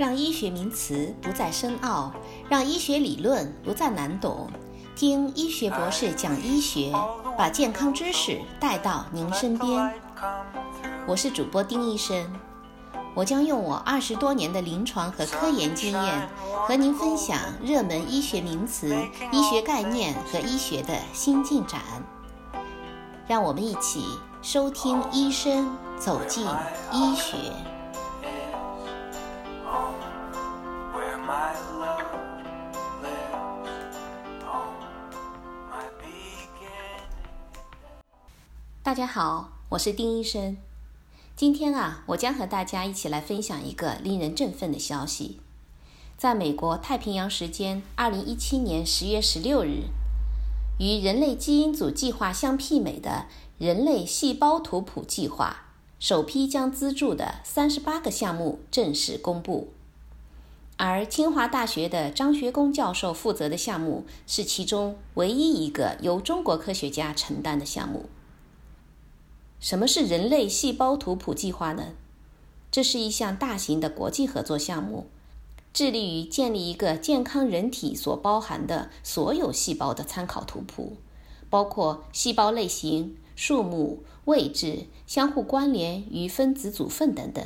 让医学名词不再深奥，让医学理论不再难懂。听医学博士讲医学，把健康知识带到您身边。我是主播丁医生，我将用我二十多年的临床和科研经验，和您分享热门医学名词、医学概念和医学的新进展。让我们一起收听医生走进医学。大家好，我是丁医生。今天啊，我将和大家一起来分享一个令人振奋的消息。在美国太平洋时间二零一七年十月十六日。与人类基因组计划相媲美的人类细胞图谱计划首批将资助的三十八个项目正式公布，而清华大学的张学工教授负责的项目是其中唯一一个由中国科学家承担的项目。什么是人类细胞图谱计划呢？这是一项大型的国际合作项目。致力于建立一个健康人体所包含的所有细胞的参考图谱，包括细胞类型、数目、位置、相互关联与分子组分等等。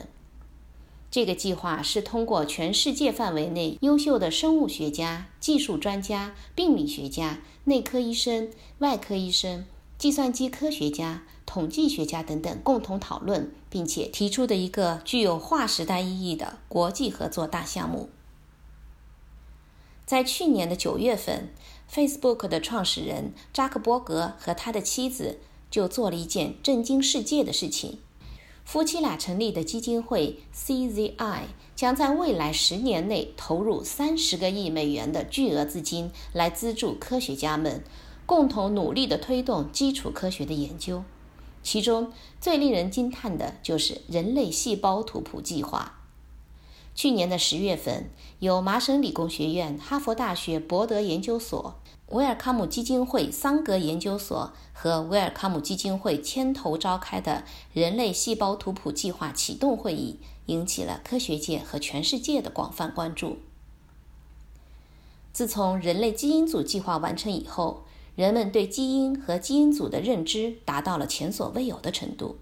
这个计划是通过全世界范围内优秀的生物学家、技术专家、病理学家、内科医生、外科医生、计算机科学家、统计学家等等共同讨论，并且提出的一个具有划时代意义的国际合作大项目。在去年的九月份，Facebook 的创始人扎克伯格和他的妻子就做了一件震惊世界的事情。夫妻俩成立的基金会 CZI 将在未来十年内投入三十个亿美元的巨额资金，来资助科学家们共同努力地推动基础科学的研究。其中最令人惊叹的就是人类细胞图谱计划。去年的十月份，由麻省理工学院、哈佛大学博德研究所、维尔康姆基金会桑格研究所和维尔康姆基金会牵头召开的人类细胞图谱计划启动会议，引起了科学界和全世界的广泛关注。自从人类基因组计划完成以后，人们对基因和基因组的认知达到了前所未有的程度。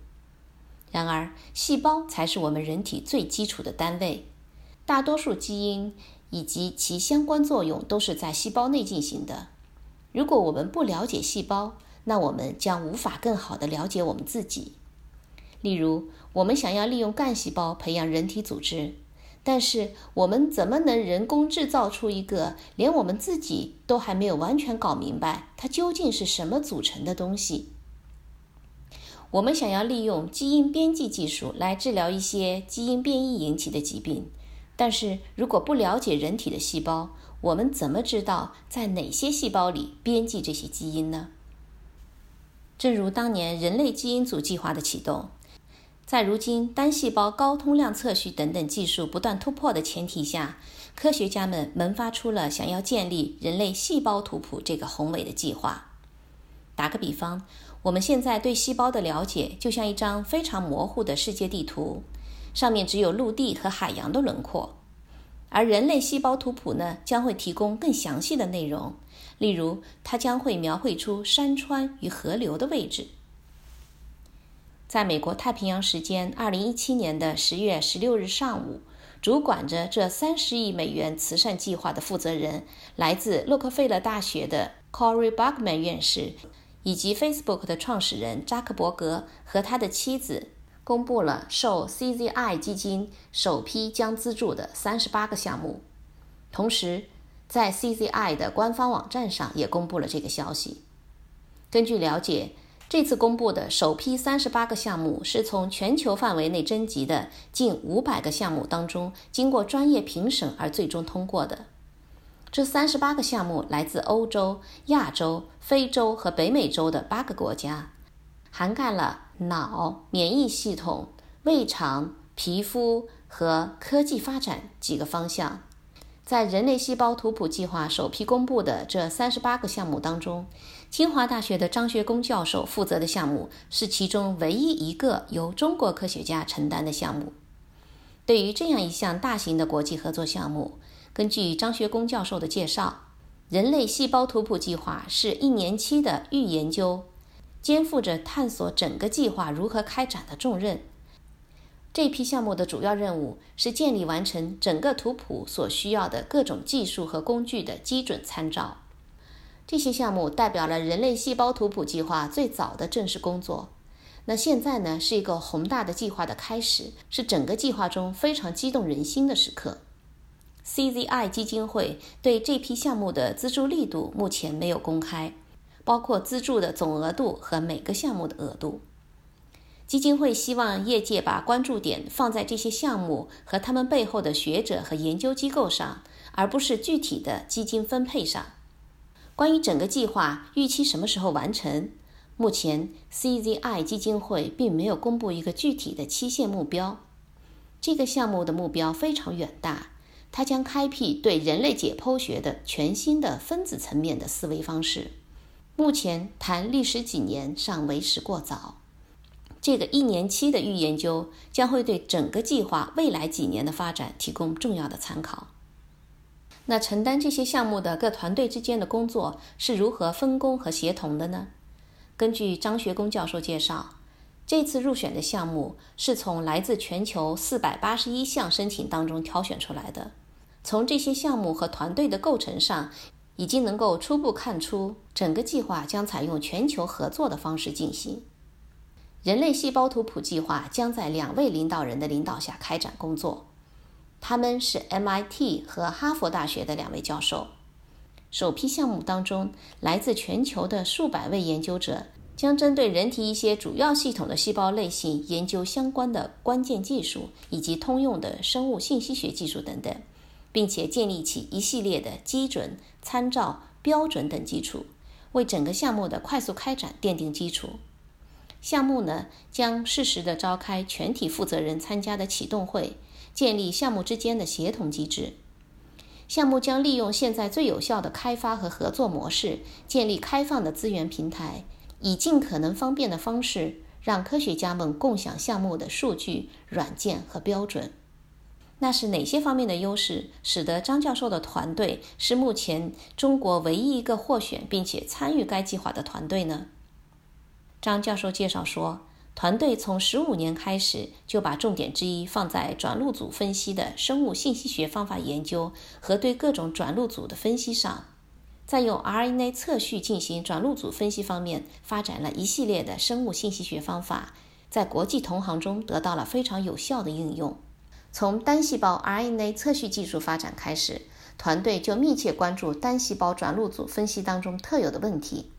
然而，细胞才是我们人体最基础的单位。大多数基因以及其相关作用都是在细胞内进行的。如果我们不了解细胞，那我们将无法更好地了解我们自己。例如，我们想要利用干细胞培养人体组织，但是我们怎么能人工制造出一个连我们自己都还没有完全搞明白它究竟是什么组成的东西？我们想要利用基因编辑技术来治疗一些基因变异引起的疾病。但是如果不了解人体的细胞，我们怎么知道在哪些细胞里编辑这些基因呢？正如当年人类基因组计划的启动，在如今单细胞高通量测序等等技术不断突破的前提下，科学家们萌发出了想要建立人类细胞图谱这个宏伟的计划。打个比方，我们现在对细胞的了解就像一张非常模糊的世界地图。上面只有陆地和海洋的轮廓，而人类细胞图谱呢，将会提供更详细的内容。例如，它将会描绘出山川与河流的位置。在美国太平洋时间二零一七年的十月十六日上午，主管着这三十亿美元慈善计划的负责人，来自洛克菲勒大学的 Cory Buckman 院士，以及 Facebook 的创始人扎克伯格和他的妻子。公布了受 CZI 基金首批将资助的三十八个项目，同时在 CZI 的官方网站上也公布了这个消息。根据了解，这次公布的首批三十八个项目是从全球范围内征集的近五百个项目当中，经过专业评审而最终通过的。这三十八个项目来自欧洲、亚洲、非洲和北美洲的八个国家。涵盖了脑、免疫系统、胃肠、皮肤和科技发展几个方向。在人类细胞图谱计划首批公布的这三十八个项目当中，清华大学的张学工教授负责的项目是其中唯一一个由中国科学家承担的项目。对于这样一项大型的国际合作项目，根据张学工教授的介绍，人类细胞图谱计划是一年期的预研究，肩负着探索整个计划如何开展的重任。这批项目的主要任务是建立完成整个图谱所需要的各种技术和工具的基准参照。这些项目代表了人类细胞图谱计划最早的正式工作。那现在呢，是一个宏大的计划的开始，是整个计划中非常激动人心的时刻。CZI 基金会对这批项目的资助力度目前没有公开，包括资助的总额度和每个项目的额度。基金会希望业界把关注点放在这些项目和他们背后的学者和研究机构上，而不是具体的基金分配上。关于整个计划预期什么时候完成，目前 CZI 基金会并没有公布一个具体的期限目标。这个项目的目标非常远大，它将开辟对人类解剖学的全新的分子层面的思维方式。目前谈历时几年尚为时过早。这个一年期的预研究将会对整个计划未来几年的发展提供重要的参考。那承担这些项目的各团队之间的工作是如何分工和协同的呢？根据张学工教授介绍，这次入选的项目是从来自全球四百八十一项申请当中挑选出来的。从这些项目和团队的构成上，已经能够初步看出，整个计划将采用全球合作的方式进行。人类细胞图谱计划将在两位领导人的领导下开展工作，他们是 MIT 和哈佛大学的两位教授。首批项目当中，来自全球的数百位研究者将针对人体一些主要系统的细胞类型研究相关的关键技术以及通用的生物信息学技术等等，并且建立起一系列的基准、参照、标准等基础，为整个项目的快速开展奠定基础。项目呢将适时的召开全体负责人参加的启动会，建立项目之间的协同机制。项目将利用现在最有效的开发和合作模式，建立开放的资源平台，以尽可能方便的方式让科学家们共享项目的数据、软件和标准。那是哪些方面的优势，使得张教授的团队是目前中国唯一一个获选并且参与该计划的团队呢？张教授介绍说，团队从十五年开始就把重点之一放在转录组分析的生物信息学方法研究和对各种转录组的分析上，在用 RNA 测序进行转录组分析方面发展了一系列的生物信息学方法，在国际同行中得到了非常有效的应用。从单细胞 RNA 测序技术发展开始，团队就密切关注单细胞转录组分析当中特有的问题。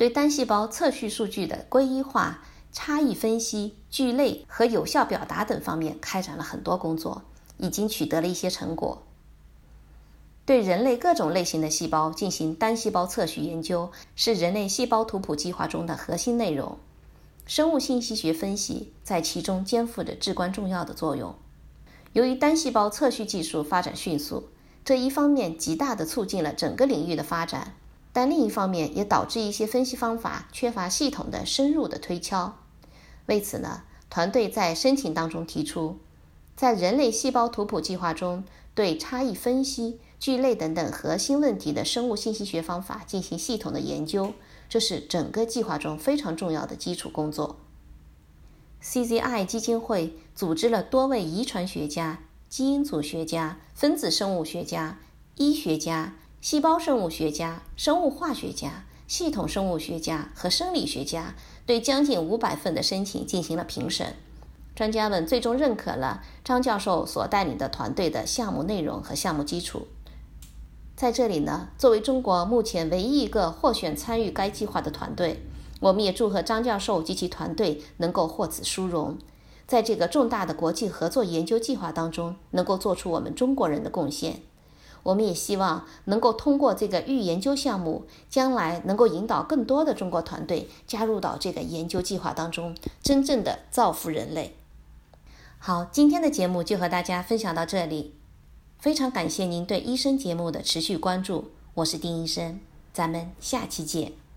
对单细胞测序数据的归一化、差异分析、聚类和有效表达等方面开展了很多工作，已经取得了一些成果。对人类各种类型的细胞进行单细胞测序研究，是人类细胞图谱计划中的核心内容。生物信息学分析在其中肩负着至关重要的作用。由于单细胞测序技术发展迅速，这一方面极大地促进了整个领域的发展。但另一方面也导致一些分析方法缺乏系统的深入的推敲。为此呢，团队在申请当中提出，在人类细胞图谱计划中，对差异分析、聚类等等核心问题的生物信息学方法进行系统的研究，这是整个计划中非常重要的基础工作。CZI 基金会组织了多位遗传学家、基因组学家、分子生物学家、医学家。细胞生物学家、生物化学家、系统生物学家和生理学家对将近五百份的申请进行了评审。专家们最终认可了张教授所带领的团队的项目内容和项目基础。在这里呢，作为中国目前唯一一个获选参与该计划的团队，我们也祝贺张教授及其团队能够获此殊荣，在这个重大的国际合作研究计划当中，能够做出我们中国人的贡献。我们也希望能够通过这个预研究项目，将来能够引导更多的中国团队加入到这个研究计划当中，真正的造福人类。好，今天的节目就和大家分享到这里，非常感谢您对医生节目的持续关注，我是丁医生，咱们下期见。